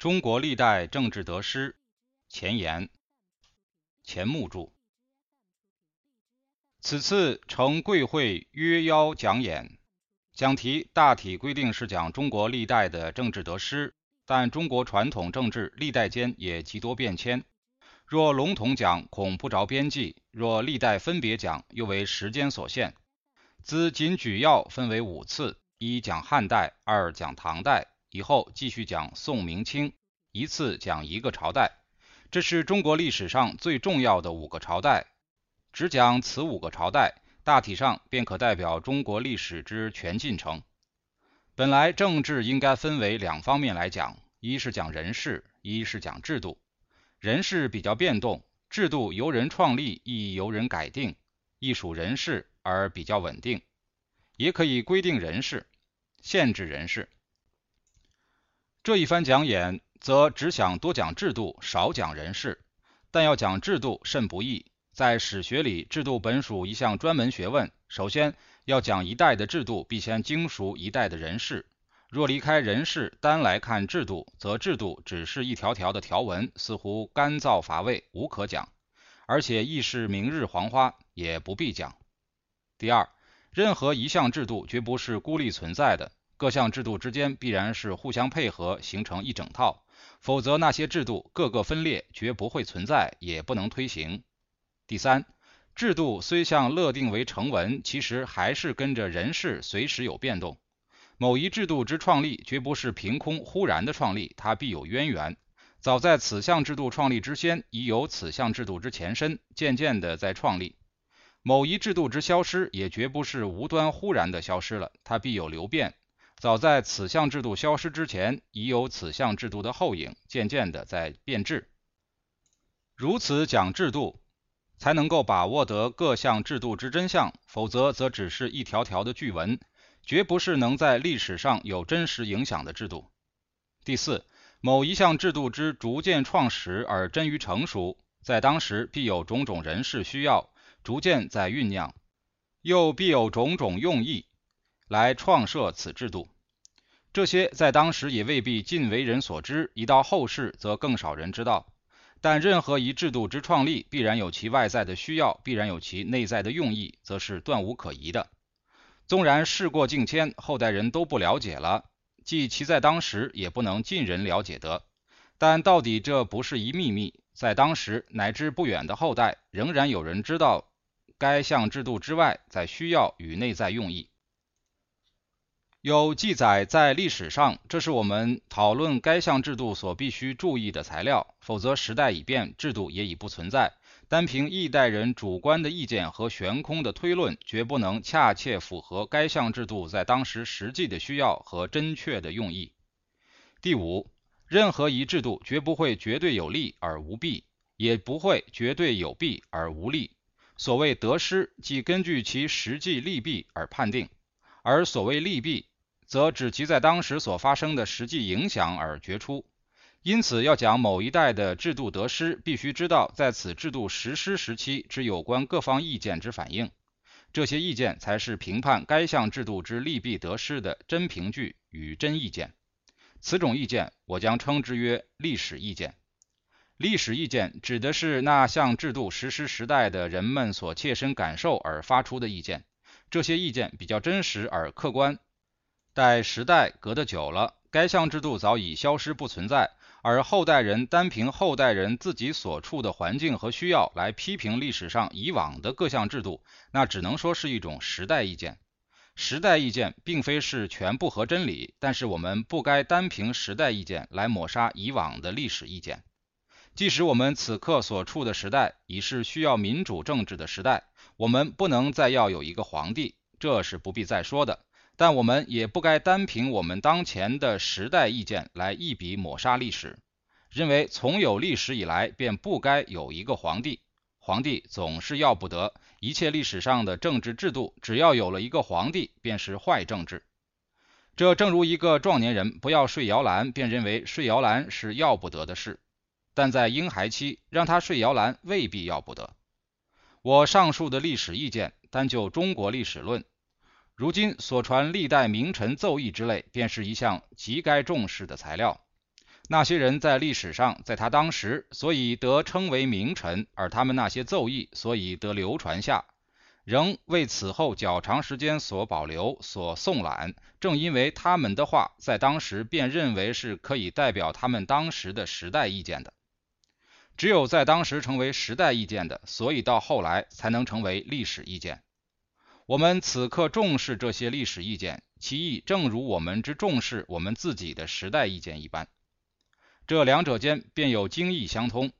中国历代政治得失前言，钱穆著。此次呈贵会约邀讲演，讲题大体规定是讲中国历代的政治得失，但中国传统政治历代间也极多变迁。若笼统讲，恐不着边际；若历代分别讲，又为时间所限。兹仅举要分为五次：一讲汉代，二讲唐代。以后继续讲宋、明、清，一次讲一个朝代，这是中国历史上最重要的五个朝代。只讲此五个朝代，大体上便可代表中国历史之全进程。本来政治应该分为两方面来讲，一是讲人事，一是讲制度。人事比较变动，制度由人创立，亦由人改定，亦属人事而比较稳定。也可以规定人事，限制人事。这一番讲演，则只想多讲制度，少讲人事。但要讲制度甚不易，在史学里，制度本属一项专门学问。首先要讲一代的制度，必先精熟一代的人事。若离开人事，单来看制度，则制度只是一条条的条文，似乎干燥乏味，无可讲，而且亦是明日黄花，也不必讲。第二，任何一项制度绝不是孤立存在的。各项制度之间必然是互相配合，形成一整套，否则那些制度各个分裂，绝不会存在，也不能推行。第三，制度虽像勒定为成文，其实还是跟着人事随时有变动。某一制度之创立，绝不是凭空忽然的创立，它必有渊源。早在此项制度创立之先，已有此项制度之前身，渐渐的在创立。某一制度之消失，也绝不是无端忽然的消失了，它必有流变。早在此项制度消失之前，已有此项制度的后影，渐渐的在变质。如此讲制度，才能够把握得各项制度之真相；否则，则只是一条条的句文，绝不是能在历史上有真实影响的制度。第四，某一项制度之逐渐创始而臻于成熟，在当时必有种种人事需要，逐渐在酝酿，又必有种种用意。来创设此制度，这些在当时也未必尽为人所知，一到后世则更少人知道。但任何一制度之创立，必然有其外在的需要，必然有其内在的用意，则是断无可疑的。纵然事过境迁，后代人都不了解了，即其在当时也不能尽人了解得。但到底这不是一秘密，在当时乃至不远的后代，仍然有人知道该项制度之外在需要与内在用意。有记载在历史上，这是我们讨论该项制度所必须注意的材料。否则，时代已变，制度也已不存在。单凭一代人主观的意见和悬空的推论，绝不能恰切符合该项制度在当时实际的需要和真确的用意。第五，任何一制度绝不会绝对有利而无弊，也不会绝对有弊而无利。所谓得失，即根据其实际利弊而判定；而所谓利弊，则指其在当时所发生的实际影响而决出，因此要讲某一代的制度得失，必须知道在此制度实施时期之有关各方意见之反应，这些意见才是评判该项制度之利弊得失的真凭据与真意见。此种意见，我将称之曰历史意见。历史意见指的是那项制度实施时代的人们所切身感受而发出的意见，这些意见比较真实而客观。待时代隔得久了，该项制度早已消失不存在，而后代人单凭后代人自己所处的环境和需要来批评历史上以往的各项制度，那只能说是一种时代意见。时代意见并非是全不合真理，但是我们不该单凭时代意见来抹杀以往的历史意见。即使我们此刻所处的时代已是需要民主政治的时代，我们不能再要有一个皇帝，这是不必再说的。但我们也不该单凭我们当前的时代意见来一笔抹杀历史，认为从有历史以来便不该有一个皇帝，皇帝总是要不得。一切历史上的政治制度，只要有了一个皇帝，便是坏政治。这正如一个壮年人不要睡摇篮，便认为睡摇篮是要不得的事；但在婴孩期让他睡摇篮，未必要不得。我上述的历史意见，单就中国历史论。如今所传历代名臣奏议之类，便是一项极该重视的材料。那些人在历史上，在他当时，所以得称为名臣；而他们那些奏议，所以得流传下，仍为此后较长时间所保留、所诵览。正因为他们的话在当时便认为是可以代表他们当时的时代意见的，只有在当时成为时代意见的，所以到后来才能成为历史意见。我们此刻重视这些历史意见，其意正如我们之重视我们自己的时代意见一般。这两者间便有经义相通，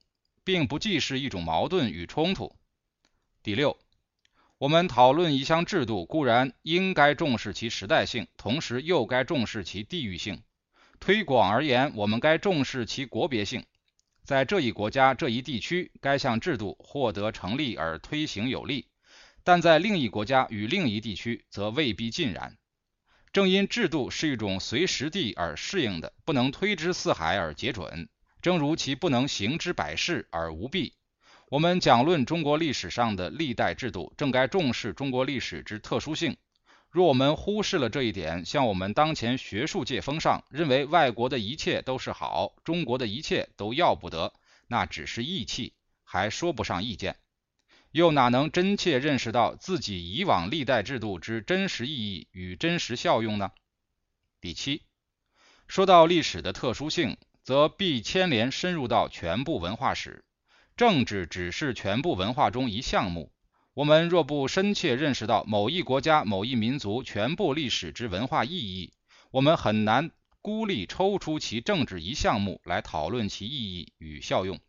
并不既是一种矛盾与冲突。第六，我们讨论一项制度，固然应该重视其时代性，同时又该重视其地域性。推广而言，我们该重视其国别性，在这一国家、这一地区，该项制度获得成立而推行有力；但在另一国家与另一地区，则未必尽然。正因制度是一种随时地而适应的，不能推之四海而皆准，正如其不能行之百世而无弊。我们讲论中国历史上的历代制度，正该重视中国历史之特殊性。若我们忽视了这一点，像我们当前学术界风尚认为外国的一切都是好，中国的一切都要不得，那只是义气，还说不上意见。又哪能真切认识到自己以往历代制度之真实意义与真实效用呢？第七，说到历史的特殊性，则必牵连深入到全部文化史。政治只是全部文化中一项目。我们若不深切认识到某一国家、某一民族全部历史之文化意义，我们很难孤立抽出其政治一项目来讨论其意义与效用。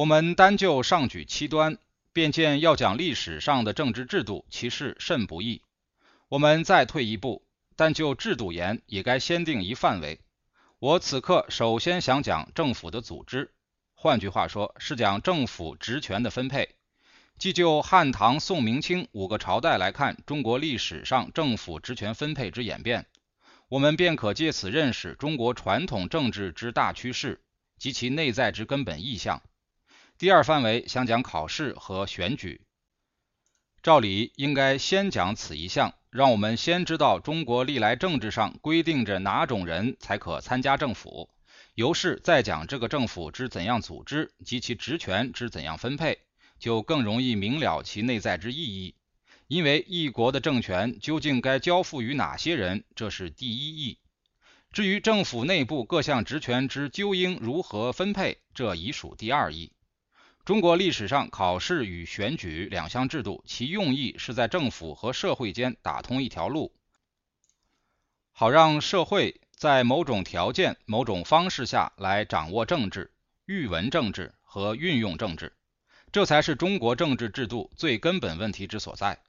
我们单就上举七端，便见要讲历史上的政治制度，其事甚不易。我们再退一步，但就制度言，也该先定一范围。我此刻首先想讲政府的组织，换句话说，是讲政府职权的分配。即就汉唐宋明清五个朝代来看，中国历史上政府职权分配之演变，我们便可借此认识中国传统政治之大趋势及其内在之根本意向。第二范围想讲考试和选举，照理应该先讲此一项，让我们先知道中国历来政治上规定着哪种人才可参加政府，由是再讲这个政府之怎样组织及其职权之怎样分配，就更容易明了其内在之意义。因为一国的政权究竟该交付于哪些人，这是第一义；至于政府内部各项职权之究应如何分配，这已属第二义。中国历史上考试与选举两项制度，其用意是在政府和社会间打通一条路，好让社会在某种条件、某种方式下来掌握政治、预闻政治和运用政治，这才是中国政治制度最根本问题之所在。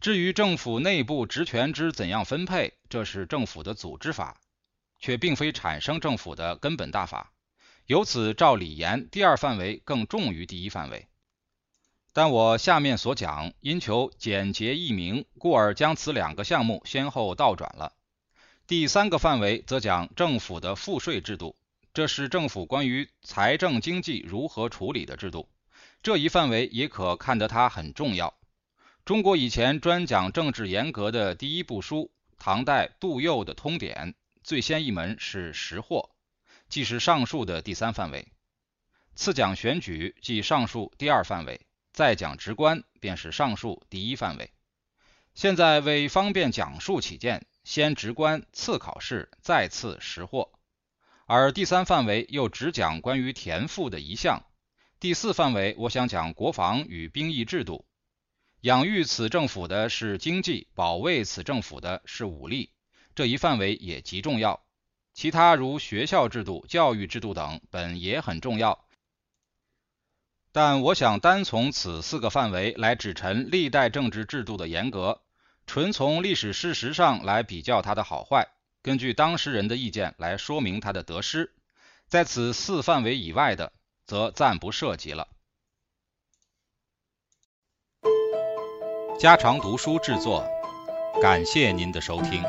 至于政府内部职权之怎样分配，这是政府的组织法，却并非产生政府的根本大法。由此照理言，第二范围更重于第一范围。但我下面所讲，因求简洁易明，故而将此两个项目先后倒转了。第三个范围则讲政府的赋税制度，这是政府关于财政经济如何处理的制度。这一范围也可看得它很重要。中国以前专讲政治严格的第一部书，唐代杜佑的《通典》，最先一门是识货。即是上述的第三范围，次讲选举，即上述第二范围，再讲职官，便是上述第一范围。现在为方便讲述起见，先职官，次考试，再次识货。而第三范围又只讲关于田赋的一项。第四范围，我想讲国防与兵役制度。养育此政府的是经济，保卫此政府的是武力，这一范围也极重要。其他如学校制度、教育制度等，本也很重要，但我想单从此四个范围来指陈历代政治制度的严格，纯从历史事实上来比较它的好坏，根据当事人的意见来说明它的得失，在此四范围以外的，则暂不涉及了。家常读书制作，感谢您的收听。